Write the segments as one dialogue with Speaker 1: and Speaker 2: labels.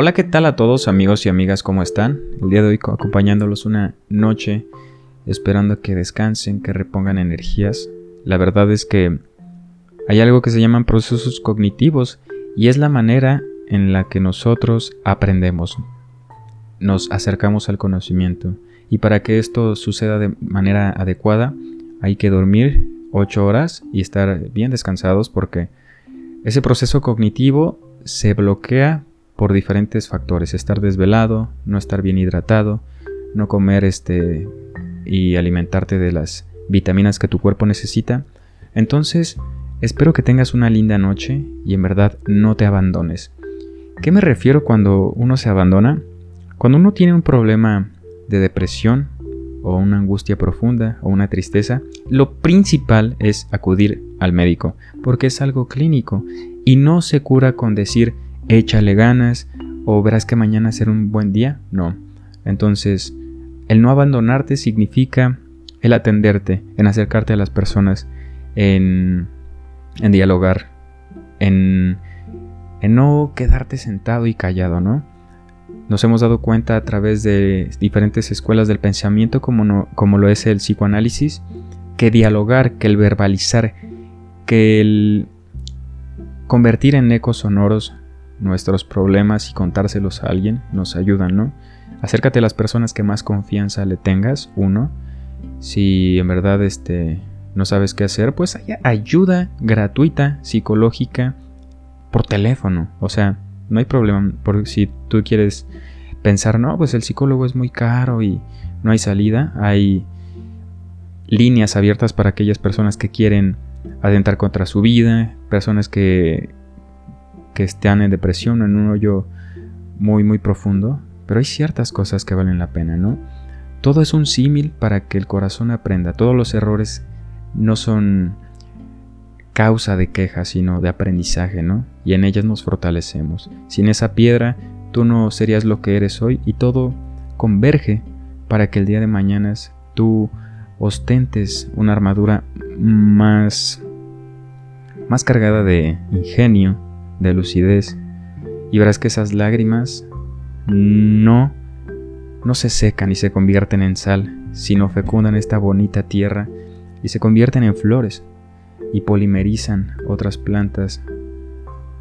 Speaker 1: Hola, ¿qué tal a todos amigos y amigas? ¿Cómo están? El día de hoy acompañándolos una noche, esperando que descansen, que repongan energías. La verdad es que hay algo que se llaman procesos cognitivos y es la manera en la que nosotros aprendemos, nos acercamos al conocimiento. Y para que esto suceda de manera adecuada, hay que dormir 8 horas y estar bien descansados porque ese proceso cognitivo se bloquea por diferentes factores, estar desvelado, no estar bien hidratado, no comer este y alimentarte de las vitaminas que tu cuerpo necesita. Entonces, espero que tengas una linda noche y en verdad no te abandones. ¿Qué me refiero cuando uno se abandona? Cuando uno tiene un problema de depresión o una angustia profunda o una tristeza, lo principal es acudir al médico, porque es algo clínico y no se cura con decir échale ganas o verás que mañana será un buen día. No. Entonces, el no abandonarte significa el atenderte, en acercarte a las personas, en, en dialogar, en, en no quedarte sentado y callado, ¿no? Nos hemos dado cuenta a través de diferentes escuelas del pensamiento, como, no, como lo es el psicoanálisis, que dialogar, que el verbalizar, que el convertir en ecos sonoros nuestros problemas y contárselos a alguien nos ayudan, ¿no? Acércate a las personas que más confianza le tengas, uno. Si en verdad este, no sabes qué hacer, pues hay ayuda gratuita, psicológica, por teléfono. O sea, no hay problema. Porque si tú quieres pensar, no, pues el psicólogo es muy caro y no hay salida, hay líneas abiertas para aquellas personas que quieren adentrar contra su vida, personas que que están en depresión o en un hoyo muy muy profundo, pero hay ciertas cosas que valen la pena, ¿no? Todo es un símil para que el corazón aprenda. Todos los errores no son causa de queja, sino de aprendizaje, ¿no? Y en ellas nos fortalecemos. Sin esa piedra, tú no serías lo que eres hoy y todo converge para que el día de mañana tú ostentes una armadura más más cargada de ingenio, de lucidez y verás que esas lágrimas no no se secan y se convierten en sal, sino fecundan esta bonita tierra y se convierten en flores y polimerizan otras plantas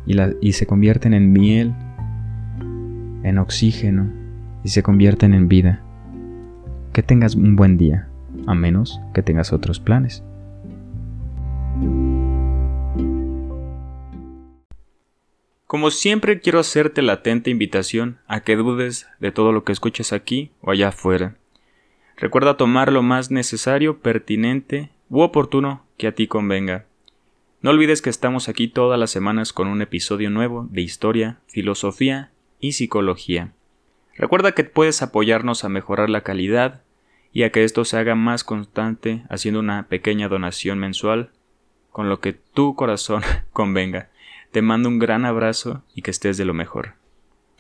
Speaker 1: y, y se convierten en miel, en oxígeno y se convierten en vida. Que tengas un buen día, a menos que tengas otros planes. Como siempre quiero hacerte la atenta invitación a que dudes de todo lo que escuches aquí o allá afuera. Recuerda tomar lo más necesario, pertinente u oportuno que a ti convenga. No olvides que estamos aquí todas las semanas con un episodio nuevo de historia, filosofía y psicología. Recuerda que puedes apoyarnos a mejorar la calidad y a que esto se haga más constante haciendo una pequeña donación mensual con lo que tu corazón convenga. Te mando un gran abrazo y que estés de lo mejor.